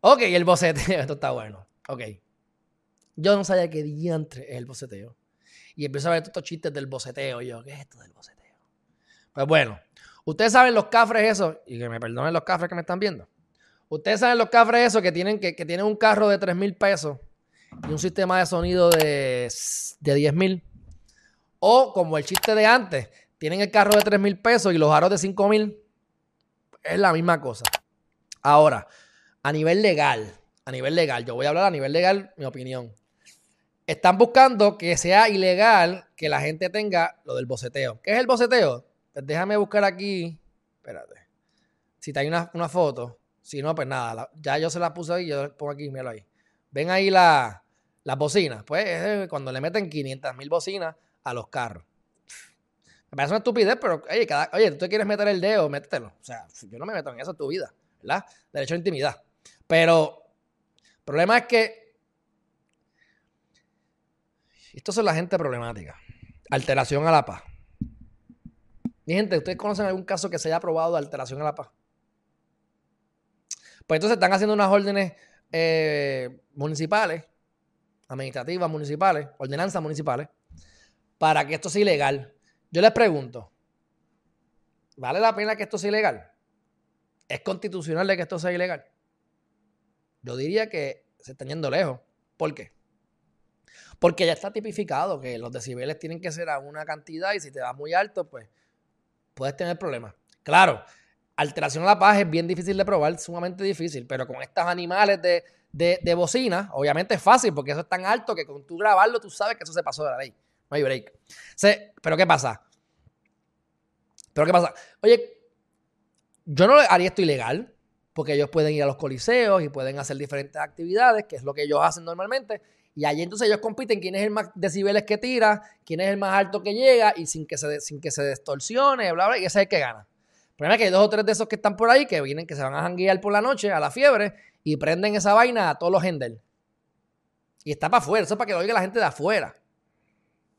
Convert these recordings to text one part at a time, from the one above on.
Ok, el boceteo. Esto está bueno. Ok. Yo no sabía qué diantre es el boceteo. Y empiezo a ver estos chistes del boceteo. Y yo, ¿qué es esto del boceteo? Pues bueno, ustedes saben los cafres esos, y que me perdonen los cafres que me están viendo. Ustedes saben los cafres esos que tienen, que, tienen un carro de 3 mil pesos y un sistema de sonido de, de 10 mil. O como el chiste de antes, tienen el carro de 3 mil pesos y los aros de 5 mil. Es la misma cosa. Ahora, a nivel legal, a nivel legal, yo voy a hablar a nivel legal, mi opinión. Están buscando que sea ilegal que la gente tenga lo del boceteo. ¿Qué es el boceteo? Pues déjame buscar aquí. Espérate. Si te hay una, foto. Si no, pues nada. ya yo se la puse ahí. Yo pongo aquí, míralo ahí. Ven ahí la, la bocina. Pues es cuando le meten 500 mil bocinas a los carros. Me parece una estupidez, pero oye, cada, oye, tú te quieres meter el dedo, métetelo. O sea, yo no me meto en eso en tu vida, ¿verdad? Derecho a intimidad. Pero el problema es que esto es la gente problemática. Alteración a la paz. Mi gente, ¿ustedes conocen algún caso que se haya probado de alteración a la paz? Pues entonces están haciendo unas órdenes eh, municipales, administrativas municipales, ordenanzas municipales, para que esto sea ilegal. Yo les pregunto, ¿vale la pena que esto sea ilegal? ¿Es constitucional de que esto sea ilegal? Yo diría que se está yendo lejos. ¿Por qué? Porque ya está tipificado que los decibeles tienen que ser a una cantidad y si te vas muy alto, pues puedes tener problemas. Claro, alteración a la paz es bien difícil de probar, sumamente difícil, pero con estos animales de, de, bocina, obviamente es fácil porque eso es tan alto que con tú grabarlo tú sabes que eso se pasó de la ley. No hay break. pero ¿qué pasa? Pero ¿qué pasa? Oye, yo no haría esto ilegal porque ellos pueden ir a los coliseos y pueden hacer diferentes actividades, que es lo que ellos hacen normalmente, y allí entonces ellos compiten quién es el más decibeles que tira, quién es el más alto que llega y sin que se, sin que se distorsione, bla, bla, y ese es el que gana. El problema es que hay dos o tres de esos que están por ahí que vienen, que se van a janguear por la noche a la fiebre y prenden esa vaina a todos los henders. Y está para afuera, eso es para que lo oiga la gente de afuera.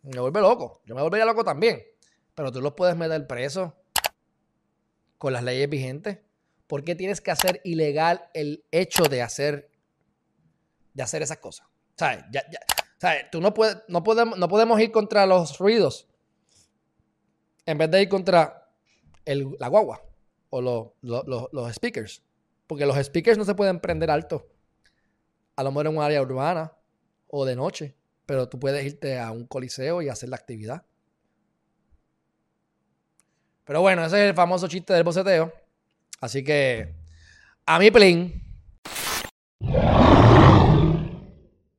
Me vuelve loco. Yo me volvería loco también. Pero tú los puedes meter preso con las leyes vigentes. ¿Por qué tienes que hacer ilegal el hecho de hacer, de hacer esas cosas? ¿Sabes? ¿sabes? Tú no, no, podemos, no podemos ir contra los ruidos en vez de ir contra el, la guagua o los speakers. Porque los speakers no se pueden prender alto. A lo mejor en un área urbana o de noche. Pero tú puedes irte a un coliseo y hacer la actividad. Pero bueno, ese es el famoso chiste del boceteo. Así que a mi plin,